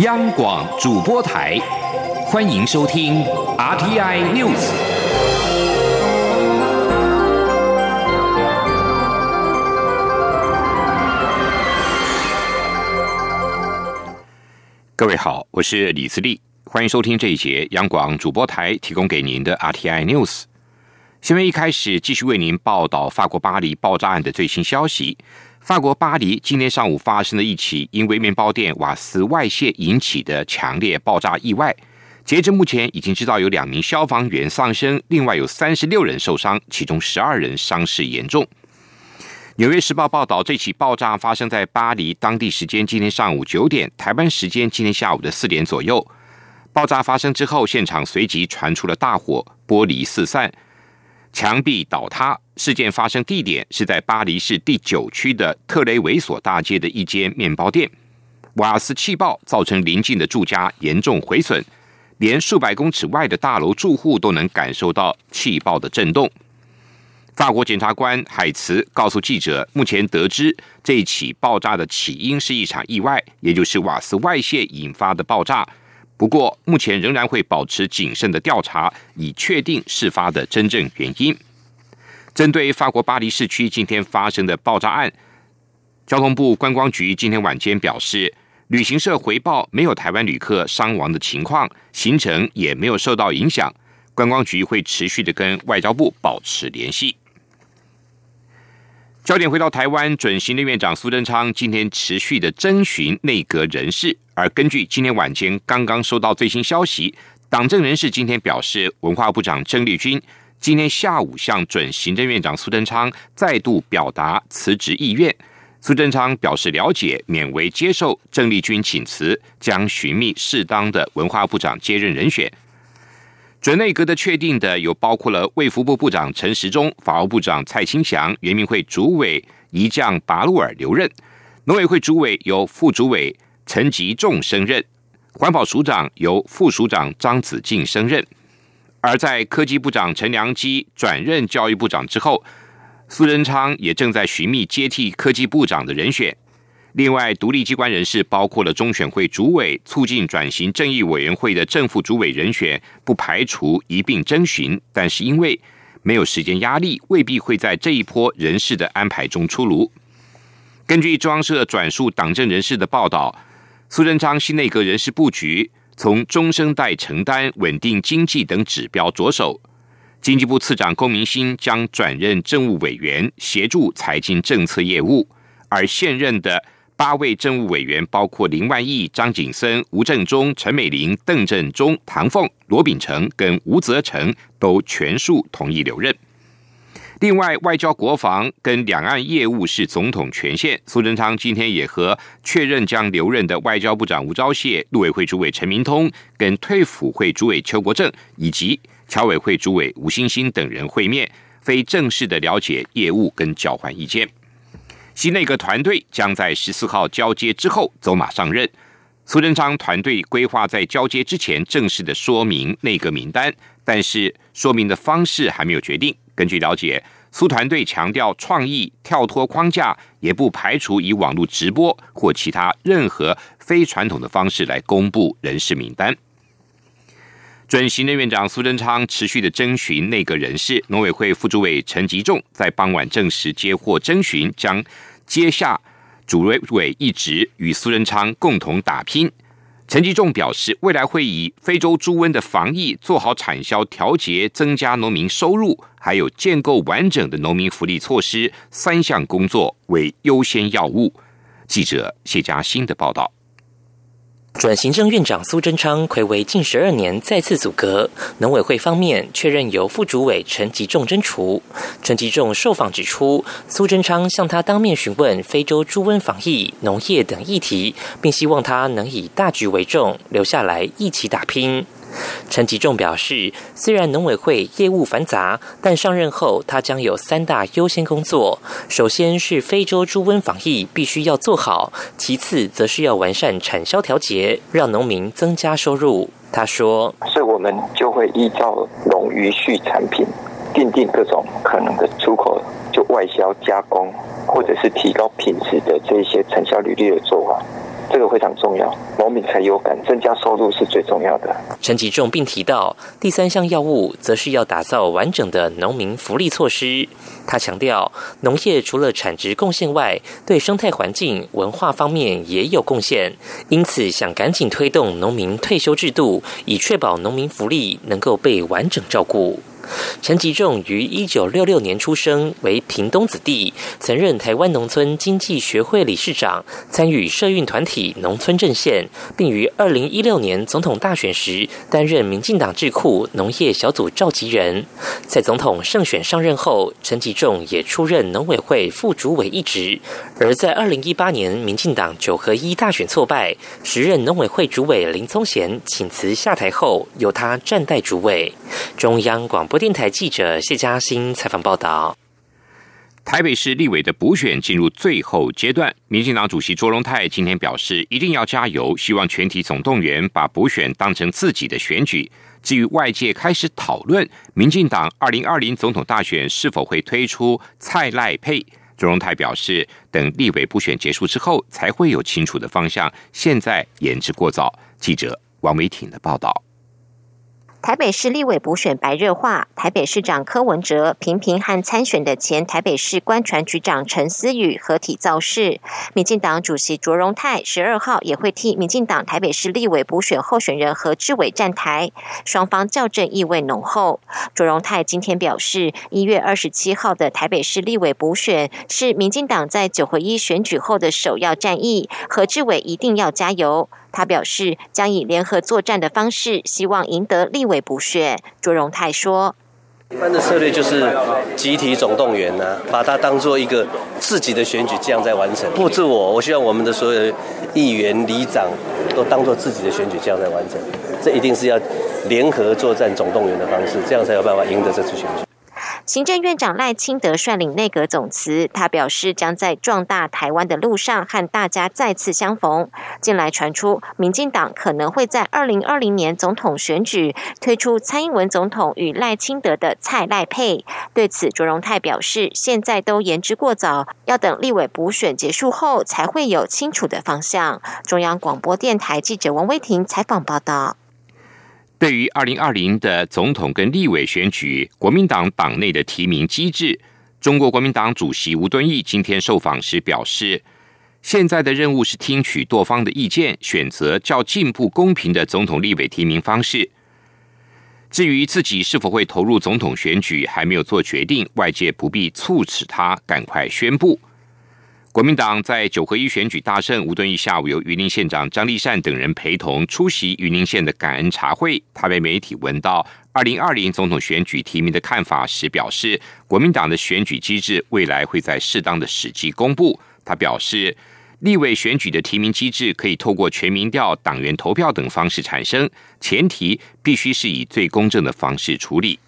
央广主播台，欢迎收听 RTI News。各位好，我是李自立，欢迎收听这一节央广主播台提供给您的 RTI News。新闻一开始继续为您报道法国巴黎爆炸案的最新消息。法国巴黎今天上午发生了一起因为面包店瓦斯外泄引起的强烈爆炸意外。截至目前，已经知道有两名消防员丧生，另外有三十六人受伤，其中十二人伤势严重。纽约时报报道，这起爆炸发生在巴黎当地时间今天上午九点，台湾时间今天下午的四点左右。爆炸发生之后，现场随即传出了大火，玻璃四散。墙壁倒塌事件发生地点是在巴黎市第九区的特雷维索大街的一间面包店。瓦斯气爆造成邻近的住家严重毁损，连数百公尺外的大楼住户都能感受到气爆的震动。法国检察官海茨告诉记者，目前得知这起爆炸的起因是一场意外，也就是瓦斯外泄引发的爆炸。不过，目前仍然会保持谨慎的调查，以确定事发的真正原因。针对法国巴黎市区今天发生的爆炸案，交通部观光局今天晚间表示，旅行社回报没有台湾旅客伤亡的情况，行程也没有受到影响。观光局会持续的跟外交部保持联系。焦点回到台湾，准行政院长苏贞昌今天持续的征询内阁人士，而根据今天晚间刚刚收到最新消息，党政人士今天表示，文化部长郑丽君今天下午向准行政院长苏贞昌再度表达辞职意愿。苏贞昌表示了解，勉为接受郑丽君请辞，将寻觅适当的文化部长接任人选。准内阁的确定的有包括了卫福部部长陈时中、法务部长蔡清祥、原民会主委一将拔路尔留任，农委会主委由副主委陈吉仲升任，环保署长由副署长张子静升任。而在科技部长陈良基转任教育部长之后，苏仁昌也正在寻觅接替科技部长的人选。另外，独立机关人士包括了中选会主委、促进转型正义委员会的正副主委人选，不排除一并征询，但是因为没有时间压力，未必会在这一波人事的安排中出炉。根据中央社转述党政人士的报道，苏贞昌新内阁人事布局从中生代承担稳定经济等指标着手，经济部次长龚明鑫将转任政务委员，协助财经政策业务，而现任的。八位政务委员包括林万亿、张景森、吴正中、陈美玲、邓振中、唐凤、罗秉成跟吴泽成都全数同意留任。另外，外交、国防跟两岸业务是总统权限。苏贞昌今天也和确认将留任的外交部长吴钊燮、陆委会主委陈明通、跟退辅会主委邱国正以及侨委会主委吴欣欣等人会面，非正式的了解业务跟交换意见。新内阁团队将在十四号交接之后走马上任。苏贞昌团队规划在交接之前正式的说明内阁名单，但是说明的方式还没有决定。根据了解，苏团队强调创意跳脱框架，也不排除以网络直播或其他任何非传统的方式来公布人事名单。准行政院长苏贞昌持续的征询内阁人士，农委会副主委陈吉仲在傍晚证实接获征询，将接下主委委一职，与苏贞昌共同打拼。陈吉仲表示，未来会以非洲猪瘟的防疫、做好产销调节、增加农民收入，还有建构完整的农民福利措施三项工作为优先要务。记者谢佳欣的报道。转行政院长苏贞昌魁为近十二年再次阻隔，农委会方面确认由副主委陈吉仲征除。陈吉仲受访指出，苏贞昌向他当面询问非洲猪瘟防疫、农业等议题，并希望他能以大局为重，留下来一起打拼。陈吉仲表示，虽然农委会业务繁杂，但上任后他将有三大优先工作：首先是非洲猪瘟防疫必须要做好；其次则是要完善产销调节，让农民增加收入。他说：“所以我们就会依照农渔畜产品，定定各种可能的出口、就外销加工，或者是提高品质的这些产销履历的做法。这个非常重要，农民才有感，增加收入是最重要的。陈吉仲并提到，第三项药物则是要打造完整的农民福利措施。他强调，农业除了产值贡献外，对生态环境、文化方面也有贡献，因此想赶紧推动农民退休制度，以确保农民福利能够被完整照顾。陈吉仲于一九六六年出生，为屏东子弟，曾任台湾农村经济学会理事长，参与社运团体农村阵线，并于二零一六年总统大选时担任民进党智库农业小组召集人。在总统胜选上任后，陈吉仲也出任农委会副主委一职。而在二零一八年民进党九合一大选挫败，时任农委会主委林宗贤请辞下台后，由他暂代主委。中央广播。电台记者谢嘉欣采访报道：台北市立委的补选进入最后阶段，民进党主席卓荣泰今天表示，一定要加油，希望全体总动员，把补选当成自己的选举。至于外界开始讨论民进党二零二零总统大选是否会推出蔡赖配，卓荣泰表示，等立委补选结束之后，才会有清楚的方向，现在言之过早。记者王维挺的报道。台北市立委补选白热化，台北市长柯文哲频频和参选的前台北市官船局长陈思宇合体造势。民进党主席卓荣泰十二号也会替民进党台北市立委补选候选人何志伟站台，双方较阵意味浓厚。卓荣泰今天表示，一月二十七号的台北市立委补选是民进党在九合一选举后的首要战役，何志伟一定要加油。他表示将以联合作战的方式，希望赢得立委补选。卓荣泰说：“一般的策略就是集体总动员啊，把它当做一个自己的选举，这样在完成。不止我，我希望我们的所有议员、里长都当做自己的选举，这样在完成。这一定是要联合作战、总动员的方式，这样才有办法赢得这次选举。”行政院长赖清德率领内阁总辞，他表示将在壮大台湾的路上和大家再次相逢。近来传出，民进党可能会在二零二零年总统选举推出蔡英文总统与赖清德的蔡赖配。对此，卓荣泰表示，现在都言之过早，要等立委补选结束后才会有清楚的方向。中央广播电台记者王威婷采访报道。对于二零二零的总统跟立委选举，国民党党内的提名机制，中国国民党主席吴敦义今天受访时表示，现在的任务是听取多方的意见，选择较进步、公平的总统、立委提名方式。至于自己是否会投入总统选举，还没有做决定，外界不必促使他赶快宣布。国民党在九合一选举大胜，吴敦义下午由云林县长张立善等人陪同出席云林县的感恩茶会。他被媒体问到二零二零总统选举提名的看法时，表示国民党的选举机制未来会在适当的时机公布。他表示，立委选举的提名机制可以透过全民调、党员投票等方式产生，前提必须是以最公正的方式处理。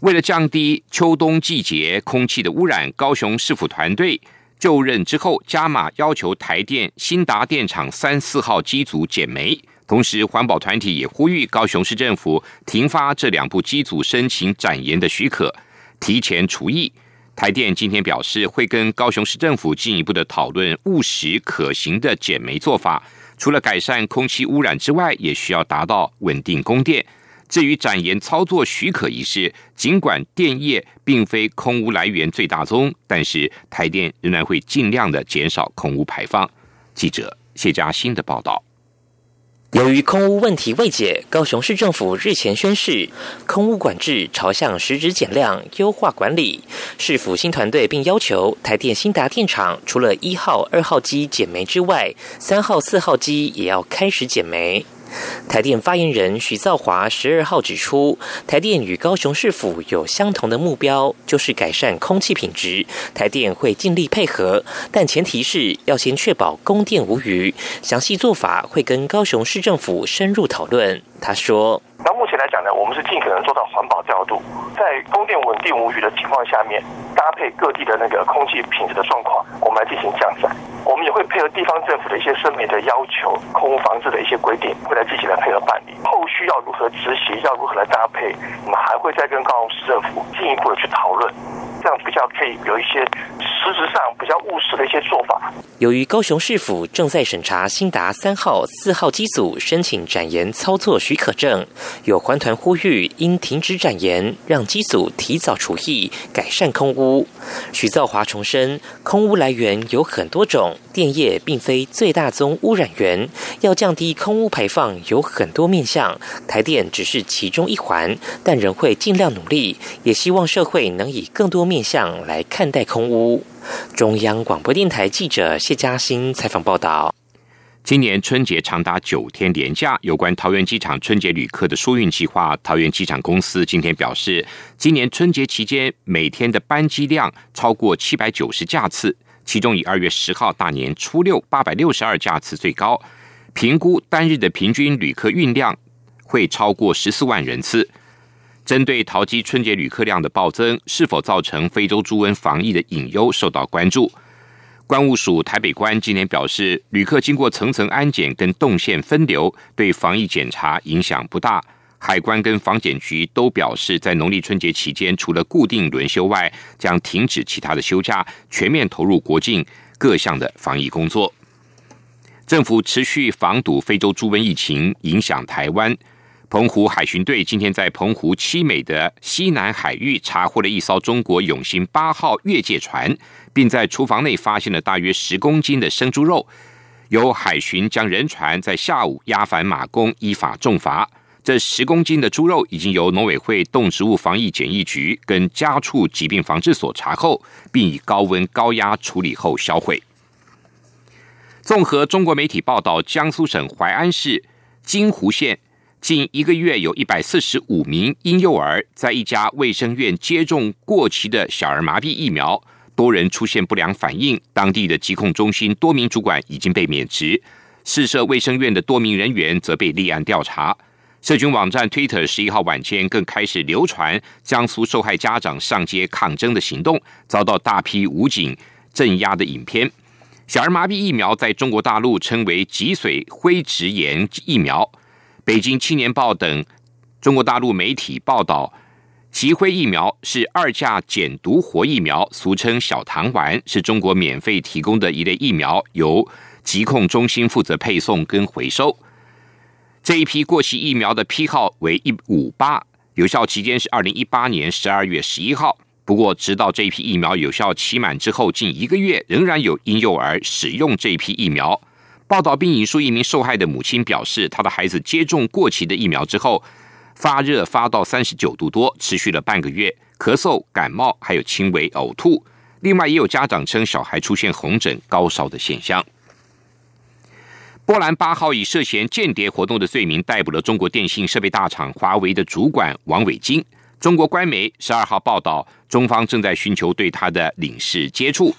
为了降低秋冬季节空气的污染，高雄市府团队就任之后加码要求台电新达电厂三四号机组减煤，同时环保团体也呼吁高雄市政府停发这两部机组申请展延的许可，提前除役。台电今天表示会跟高雄市政府进一步的讨论务实可行的减煤做法，除了改善空气污染之外，也需要达到稳定供电。至于展延操作许可一事，尽管电业并非空污来源最大宗，但是台电仍然会尽量的减少空污排放。记者谢嘉欣的报道。由于空污问题未解，高雄市政府日前宣示，空污管制朝向实质减量、优化管理。市府新团队并要求台电新达电厂，除了一号、二号机减煤之外，三号、四号机也要开始减煤。台电发言人徐兆华十二号指出，台电与高雄市府有相同的目标，就是改善空气品质。台电会尽力配合，但前提是要先确保供电无虞。详细做法会跟高雄市政府深入讨论。他说：“那目前来讲呢，我们是尽可能做到环保调度，在供电稳定无虞的情况下面，搭配各地的那个空气品质的状况，我们来进行降载。我们也会配合地方政府的一些声明的要求、空屋防治的一些规定，会来积极来配合办理。后续要如何执行，要如何来搭配，我们还会再跟高雄市政府进一步的去讨论。这样比较可以有一些事实上比较务实的一些做法。由于高雄市府正在审查新达三号、四号机组申请展延操作许可证，有环团呼吁应停止展延，让机组提早除役，改善空污。许造华重申，空污来源有很多种，电业并非最大宗污染源，要降低空污排放有很多面向，台电只是其中一环，但仍会尽量努力，也希望社会能以更多面向来看待空污。中央广播电台记者谢嘉欣采访报道。今年春节长达九天连假，有关桃园机场春节旅客的疏运计划，桃园机场公司今天表示，今年春节期间每天的班机量超过七百九十架次，其中以二月十号大年初六八百六十二架次最高，评估单日的平均旅客运量会超过十四万人次。针对桃机春节旅客量的暴增，是否造成非洲猪瘟防疫的隐忧受到关注。关务署台北关今天表示，旅客经过层层安检跟动线分流，对防疫检查影响不大。海关跟防检局都表示，在农历春节期间，除了固定轮休外，将停止其他的休假，全面投入国境各项的防疫工作。政府持续防堵非洲猪瘟疫情影响台湾。澎湖海巡队今天在澎湖七美的西南海域查获了一艘中国永兴八号越界船，并在厨房内发现了大约十公斤的生猪肉。由海巡将人船在下午押返马公，依法重罚。这十公斤的猪肉已经由农委会动植物防疫检疫局跟家畜疾病防治所查后，并以高温高压处理后销毁。综合中国媒体报道，江苏省淮安市金湖县。近一个月，有一百四十五名婴幼儿在一家卫生院接种过期的小儿麻痹疫苗，多人出现不良反应。当地的疾控中心多名主管已经被免职，市社卫生院的多名人员则被立案调查。社群网站 Twitter 十一号晚间更开始流传江苏受害家长上街抗争的行动，遭到大批武警镇压的影片。小儿麻痹疫苗在中国大陆称为脊髓灰质炎疫苗。北京青年报等中国大陆媒体报道，吉辉疫苗是二价减毒活疫苗，俗称小糖丸，是中国免费提供的一类疫苗，由疾控中心负责配送跟回收。这一批过期疫苗的批号为一五八，有效期间是二零一八年十二月十一号。不过，直到这批疫苗有效期满之后近一个月，仍然有婴幼儿使用这批疫苗。报道并引述一名受害的母亲表示，她的孩子接种过期的疫苗之后，发热发到三十九度多，持续了半个月，咳嗽、感冒，还有轻微呕吐。另外，也有家长称小孩出现红疹、高烧的现象。波兰八号以涉嫌间谍活动的罪名逮捕了中国电信设备大厂华为的主管王伟金。中国官媒十二号报道，中方正在寻求对他的领事接触。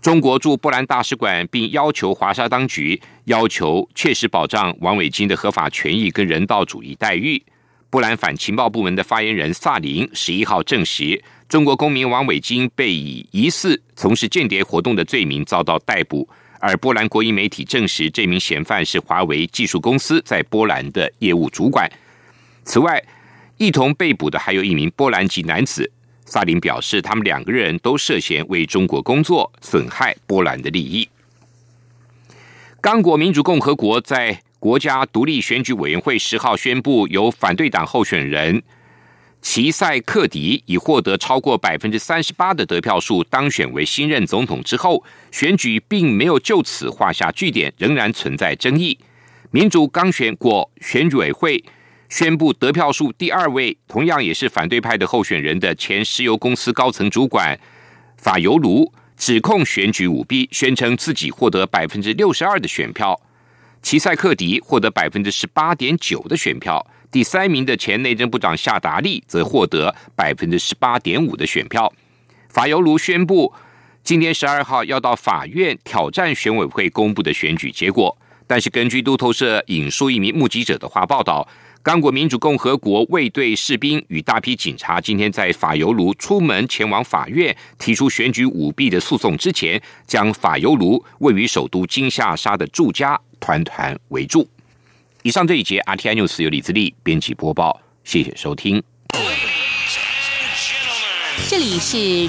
中国驻波兰大使馆并要求华沙当局要求切实保障王伟金的合法权益跟人道主义待遇。波兰反情报部门的发言人萨林十一号证实，中国公民王伟金被以疑似从事间谍活动的罪名遭到逮捕，而波兰国营媒体证实，这名嫌犯是华为技术公司在波兰的业务主管。此外，一同被捕的还有一名波兰籍男子。萨林表示，他们两个人都涉嫌为中国工作，损害波兰的利益。刚果民主共和国在国家独立选举委员会十号宣布，由反对党候选人齐塞克迪已获得超过百分之三十八的得票数，当选为新任总统之后，选举并没有就此画下句点，仍然存在争议。民主刚选过选举委会。宣布得票数第二位，同样也是反对派的候选人的前石油公司高层主管法尤卢指控选举舞弊，宣称自己获得百分之六十二的选票。齐塞克迪获得百分之十八点九的选票，第三名的前内政部长夏达利则获得百分之十八点五的选票。法尤卢宣布，今天十二号要到法院挑战选委会公布的选举结果，但是根据路透社引述一名目击者的话报道。刚果民主共和国卫队士兵与大批警察今天在法尤卢出门前往法院提出选举舞弊的诉讼之前，将法尤卢位于首都金夏沙的住家团团围住。以上这一节 RTI News 由李自力编辑播报，谢谢收听。这里是。